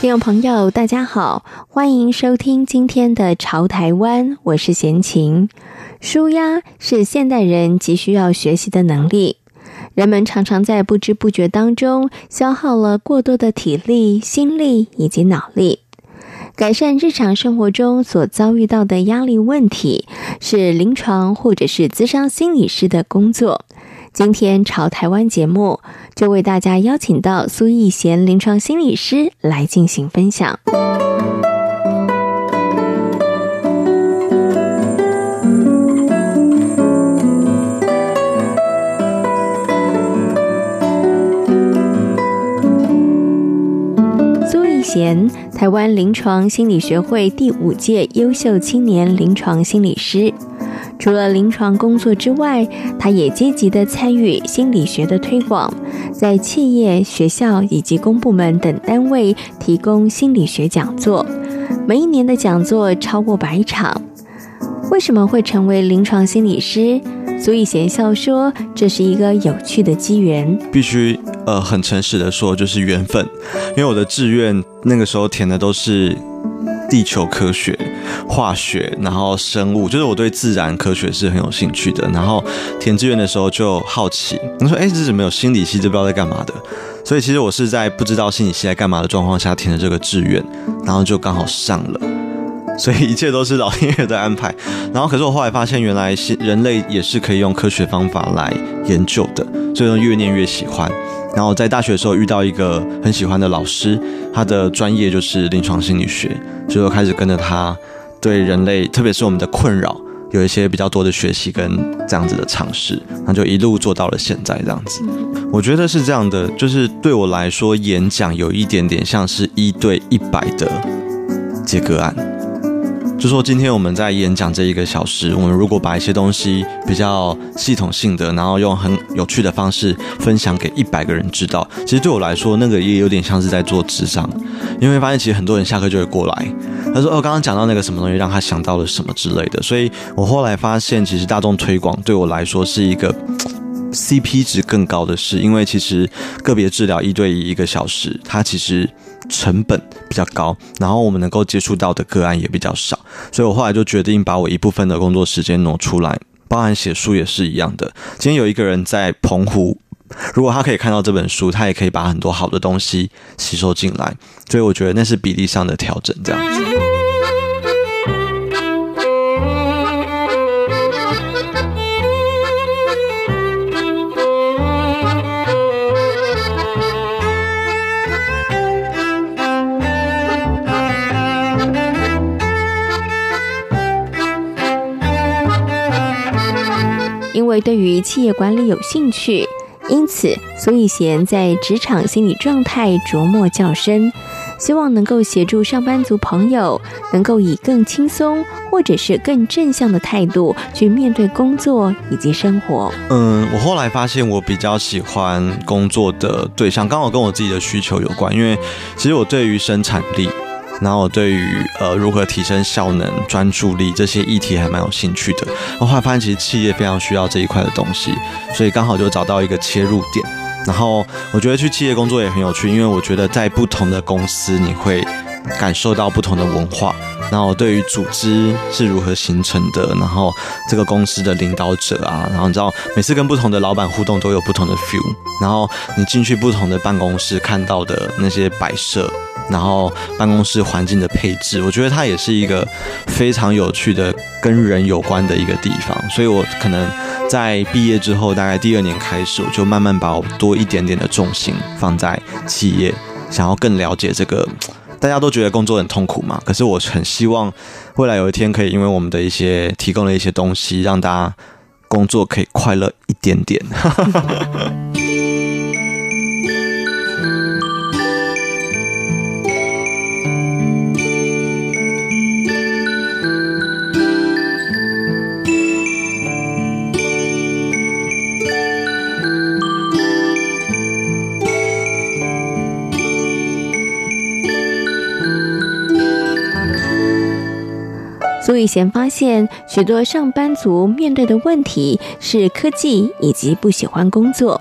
听众朋友，大家好，欢迎收听今天的《潮台湾》，我是闲情。舒压是现代人急需要学习的能力。人们常常在不知不觉当中消耗了过多的体力、心力以及脑力。改善日常生活中所遭遇到的压力问题，是临床或者是咨商心理师的工作。今天潮台湾节目就为大家邀请到苏逸贤临床心理师来进行分享。苏逸贤，台湾临床心理学会第五届优秀青年临床心理师。除了临床工作之外，他也积极地参与心理学的推广，在企业、学校以及公部门等单位提供心理学讲座，每一年的讲座超过百场。为什么会成为临床心理师？苏以贤笑说：“这是一个有趣的机缘，必须呃很诚实的说，就是缘分。因为我的志愿那个时候填的都是。”地球科学、化学，然后生物，就是我对自然科学是很有兴趣的。然后填志愿的时候就好奇，你说：“哎，这怎么有心理系？这不知道在干嘛的。”所以其实我是在不知道心理系在干嘛的状况下填的这个志愿，然后就刚好上了。所以一切都是老天爷的安排。然后可是我后来发现，原来是人类也是可以用科学方法来研究的，所以越念越喜欢。然后在大学的时候遇到一个很喜欢的老师，他的专业就是临床心理学，所以我开始跟着他，对人类，特别是我们的困扰，有一些比较多的学习跟这样子的尝试，那就一路做到了现在这样子。我觉得是这样的，就是对我来说，演讲有一点点像是一对一百的接个案。就说今天我们在演讲这一个小时，我们如果把一些东西比较系统性的，然后用很有趣的方式分享给一百个人知道，其实对我来说，那个也有点像是在做智商，因为发现其实很多人下课就会过来，他说：“哦，刚刚讲到那个什么东西，让他想到了什么之类的。”所以我后来发现，其实大众推广对我来说是一个 CP 值更高的事，因为其实个别治疗一对一一个小时，它其实。成本比较高，然后我们能够接触到的个案也比较少，所以我后来就决定把我一部分的工作时间挪出来，包含写书也是一样的。今天有一个人在澎湖，如果他可以看到这本书，他也可以把很多好的东西吸收进来，所以我觉得那是比例上的调整，这样子。对于企业管理有兴趣，因此苏以贤在职场心理状态琢磨较深，希望能够协助上班族朋友能够以更轻松或者是更正向的态度去面对工作以及生活。嗯，我后来发现我比较喜欢工作的对象刚好跟我自己的需求有关，因为其实我对于生产力。然后我对于呃如何提升效能、专注力这些议题还蛮有兴趣的。我后来发现其实企业非常需要这一块的东西，所以刚好就找到一个切入点。然后我觉得去企业工作也很有趣，因为我觉得在不同的公司你会感受到不同的文化。然后对于组织是如何形成的，然后这个公司的领导者啊，然后你知道每次跟不同的老板互动都有不同的 feel。然后你进去不同的办公室看到的那些摆设。然后办公室环境的配置，我觉得它也是一个非常有趣的跟人有关的一个地方，所以我可能在毕业之后，大概第二年开始，我就慢慢把我多一点点的重心放在企业，想要更了解这个。大家都觉得工作很痛苦嘛，可是我很希望未来有一天可以，因为我们的一些提供了一些东西，让大家工作可以快乐一点点。苏以贤发现，许多上班族面对的问题是科技以及不喜欢工作。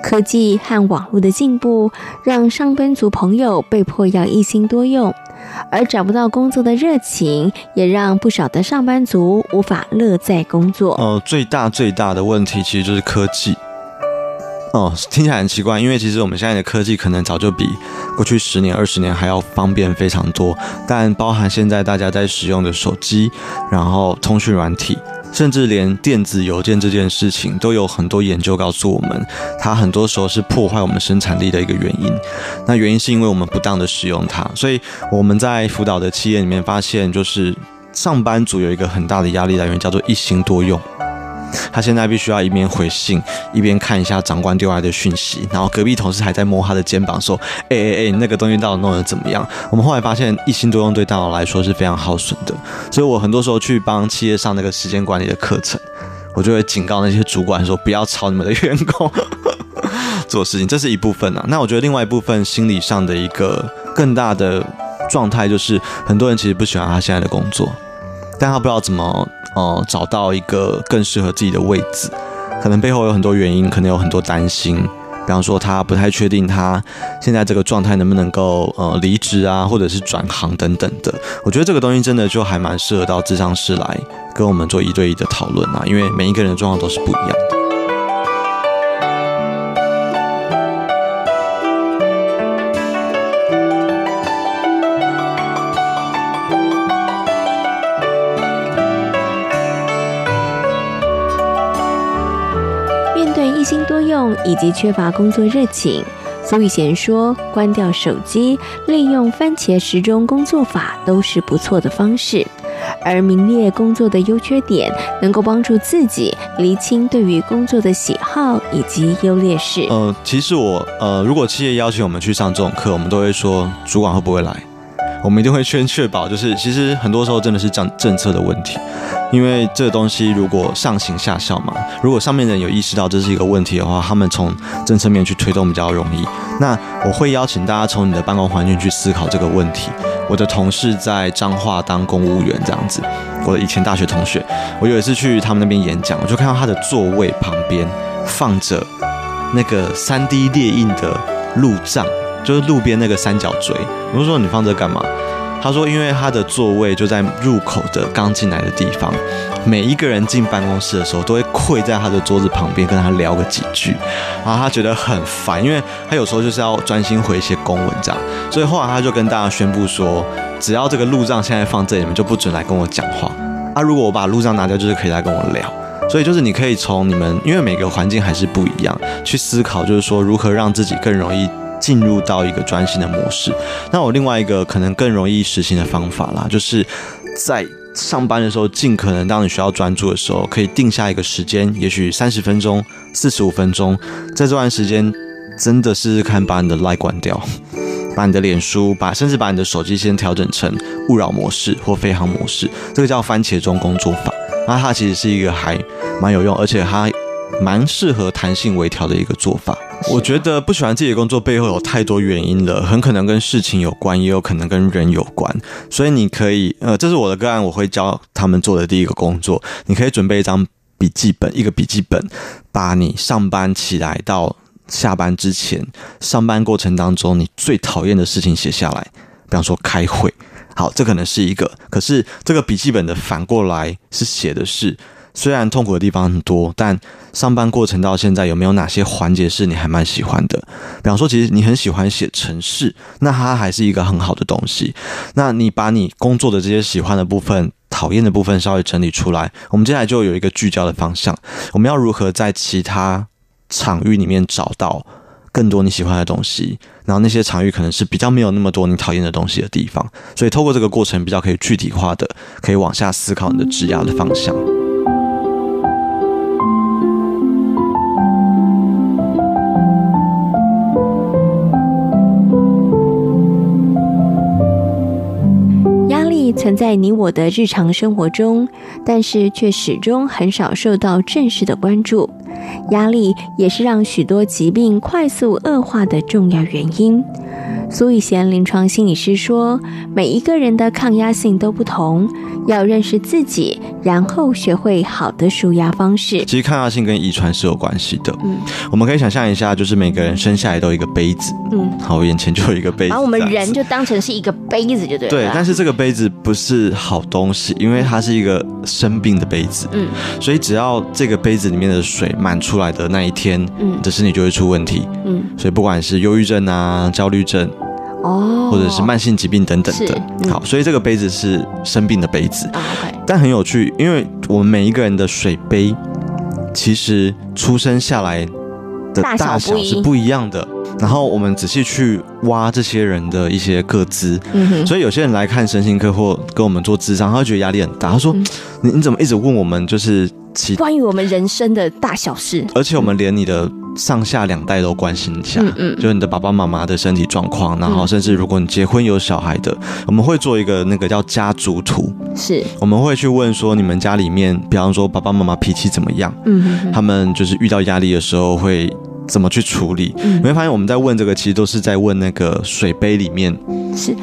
科技和网络的进步，让上班族朋友被迫要一心多用，而找不到工作的热情，也让不少的上班族无法乐在工作。呃，最大最大的问题其实就是科技。哦，听起来很奇怪，因为其实我们现在的科技可能早就比过去十年、二十年还要方便非常多。但包含现在大家在使用的手机，然后通讯软体，甚至连电子邮件这件事情，都有很多研究告诉我们，它很多时候是破坏我们生产力的一个原因。那原因是因为我们不当的使用它。所以我们在辅导的企业里面发现，就是上班族有一个很大的压力来源，叫做一心多用。他现在必须要一边回信，一边看一下长官丢来的讯息，然后隔壁同事还在摸他的肩膀说：“哎哎哎，那个东西到底弄得怎么样？”我们后来发现，一心多用对大脑来说是非常耗损的。所以我很多时候去帮企业上那个时间管理的课程，我就会警告那些主管说：“不要吵你们的员工 做事情。”这是一部分啊。那我觉得另外一部分心理上的一个更大的状态，就是很多人其实不喜欢他现在的工作，但他不知道怎么。哦、呃，找到一个更适合自己的位置，可能背后有很多原因，可能有很多担心。比方说，他不太确定他现在这个状态能不能够呃离职啊，或者是转行等等的。我觉得这个东西真的就还蛮适合到智商室来跟我们做一对一的讨论啊，因为每一个人的状况都是不一样的。对一心多用以及缺乏工作热情，苏以贤说：“关掉手机，利用番茄时钟工作法都是不错的方式。而明列工作的优缺点，能够帮助自己厘清对于工作的喜好以及优劣势。”呃，其实我呃，如果企业邀请我们去上这种课，我们都会说主管会不会来？我们一定会先确保，就是其实很多时候真的是政政策的问题。因为这个东西如果上行下效嘛，如果上面人有意识到这是一个问题的话，他们从政策面去推动比较容易。那我会邀请大家从你的办公环境去思考这个问题。我的同事在彰化当公务员这样子，我的以前大学同学，我有一次去他们那边演讲，我就看到他的座位旁边放着那个 3D 列印的路障，就是路边那个三角锥。我就说，你放这干嘛？他说：“因为他的座位就在入口的刚进来的地方，每一个人进办公室的时候都会跪在他的桌子旁边跟他聊个几句，然后他觉得很烦，因为他有时候就是要专心回一些公文这样，所以后来他就跟大家宣布说，只要这个路障现在放这里，你们就不准来跟我讲话。啊，如果我把路障拿掉，就是可以来跟我聊。所以就是你可以从你们，因为每个环境还是不一样，去思考，就是说如何让自己更容易。”进入到一个专心的模式。那我另外一个可能更容易实行的方法啦，就是在上班的时候，尽可能当你需要专注的时候，可以定下一个时间，也许三十分钟、四十五分钟，在这段时间，真的试试看把你的 LINE 关掉，把你的脸书，把甚至把你的手机先调整成勿扰模式或飞航模式，这个叫番茄钟工作法。那它其实是一个还蛮有用，而且它蛮适合弹性微调的一个做法。我觉得不喜欢自己的工作背后有太多原因了，很可能跟事情有关，也有可能跟人有关。所以你可以，呃，这是我的个案，我会教他们做的第一个工作。你可以准备一张笔记本，一个笔记本，把你上班起来到下班之前，上班过程当中你最讨厌的事情写下来。比方说开会，好，这可能是一个。可是这个笔记本的反过来是写的是。虽然痛苦的地方很多，但上班过程到现在有没有哪些环节是你还蛮喜欢的？比方说，其实你很喜欢写程式，那它还是一个很好的东西。那你把你工作的这些喜欢的部分、讨厌的部分稍微整理出来，我们接下来就有一个聚焦的方向。我们要如何在其他场域里面找到更多你喜欢的东西？然后那些场域可能是比较没有那么多你讨厌的东西的地方。所以透过这个过程，比较可以具体化的，可以往下思考你的职涯的方向。存在你我的日常生活中，但是却始终很少受到正式的关注。压力也是让许多疾病快速恶化的重要原因。苏以贤临床心理师说：“每一个人的抗压性都不同，要认识自己，然后学会好的舒压方式。其实抗压性跟遗传是有关系的。嗯，我们可以想象一下，就是每个人生下来都有一个杯子。嗯，好，我眼前就有一个杯子，把我们人就当成是一个杯子就对了。对，但是这个杯子不是好东西，因为它是一个生病的杯子。嗯，所以只要这个杯子里面的水满出来的那一天，嗯，你的身体就会出问题。嗯，所以不管是忧郁症啊、焦虑症。哦，或者是慢性疾病等等的，嗯、好，所以这个杯子是生病的杯子。啊 okay、但很有趣，因为我们每一个人的水杯，其实出生下来的大小是不一样的。然后我们仔细去挖这些人的一些个资，嗯、所以有些人来看身心科或跟我们做智商，他会觉得压力很大。他说：“嗯、你你怎么一直问我们就是其关于我们人生的大小事？而且我们连你的。”上下两代都关心一下，嗯嗯，就是你的爸爸妈妈的身体状况，然后甚至如果你结婚有小孩的，我们会做一个那个叫家族图，是，我们会去问说你们家里面，比方说爸爸妈妈脾气怎么样，嗯他们就是遇到压力的时候会。怎么去处理？嗯、你会发现我们在问这个，其实都是在问那个水杯里面是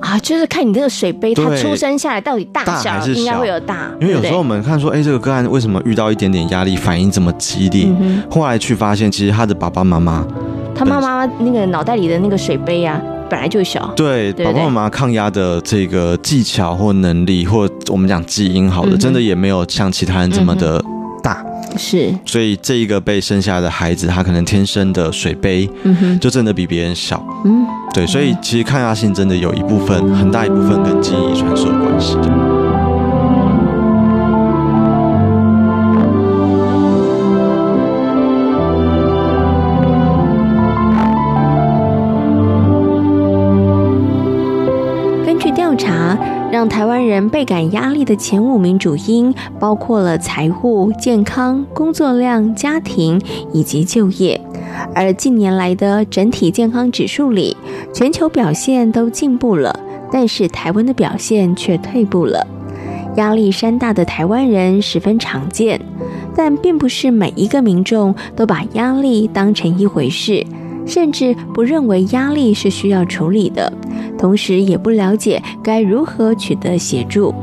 啊，就是看你这个水杯，它出生下来到底大小还是小，应该会有大。因为有时候我们看说，哎，这个个案为什么遇到一点点压力，反应这么激烈？后来去发现，其实他的爸爸妈妈，他妈妈那个脑袋里的那个水杯啊，本来就小。对，爸爸妈妈抗压的这个技巧或能力，或我们讲基因好的，嗯、真的也没有像其他人这么的大。是，所以这一个被生下的孩子，他可能天生的水杯，嗯哼，就真的比别人小，嗯，对，所以其实抗压性真的有一部分，很大一部分跟基因遗传是有关系的。据调查让台湾人倍感压力的前五名主因，包括了财务、健康、工作量、家庭以及就业。而近年来的整体健康指数里，全球表现都进步了，但是台湾的表现却退步了。压力山大的台湾人十分常见，但并不是每一个民众都把压力当成一回事。甚至不认为压力是需要处理的，同时也不了解该如何取得协助。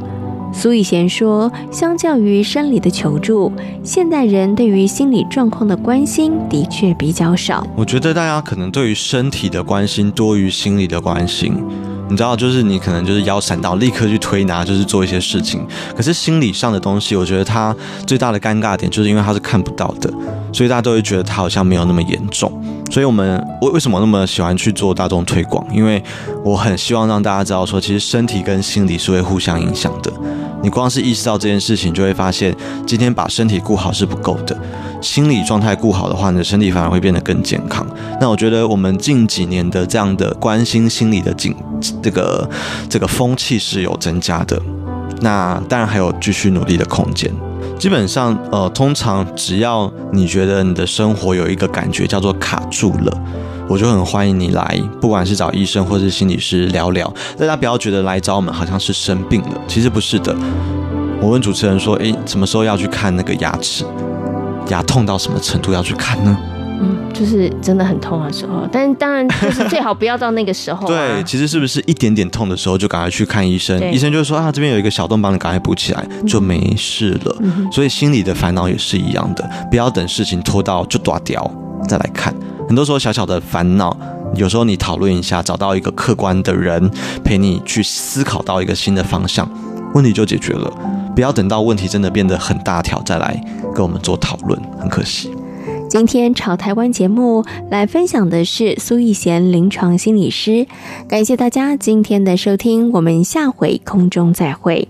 苏以贤说，相较于生理的求助，现代人对于心理状况的关心的确比较少。我觉得大家可能对于身体的关心多于心理的关心。你知道，就是你可能就是腰闪到，立刻去推拿，就是做一些事情。可是心理上的东西，我觉得它最大的尴尬点，就是因为它是看不到的，所以大家都会觉得它好像没有那么严重。所以我们为为什么那么喜欢去做大众推广？因为我很希望让大家知道说，其实身体跟心理是会互相影响的。你光是意识到这件事情，就会发现今天把身体顾好是不够的。心理状态顾好的话，你的身体反而会变得更健康。那我觉得我们近几年的这样的关心心理的景，这个这个风气是有增加的。那当然还有继续努力的空间。基本上，呃，通常只要你觉得你的生活有一个感觉叫做卡住了，我就很欢迎你来，不管是找医生或是心理师聊聊。大家不要觉得来找我们好像是生病了，其实不是的。我问主持人说：“诶，什么时候要去看那个牙齿？”牙痛到什么程度要去看呢？嗯，就是真的很痛的时候，但当然就是最好不要到那个时候、啊。对，其实是不是一点点痛的时候就赶快去看医生？医生就说啊，这边有一个小洞，帮你赶快补起来，就没事了。嗯、所以心里的烦恼也是一样的，不要等事情拖到就断掉再来看。很多时候小小的烦恼，有时候你讨论一下，找到一个客观的人陪你去思考到一个新的方向，问题就解决了。不要等到问题真的变得很大条再来跟我们做讨论，很可惜。今天潮台湾节目来分享的是苏玉贤临床心理师，感谢大家今天的收听，我们下回空中再会。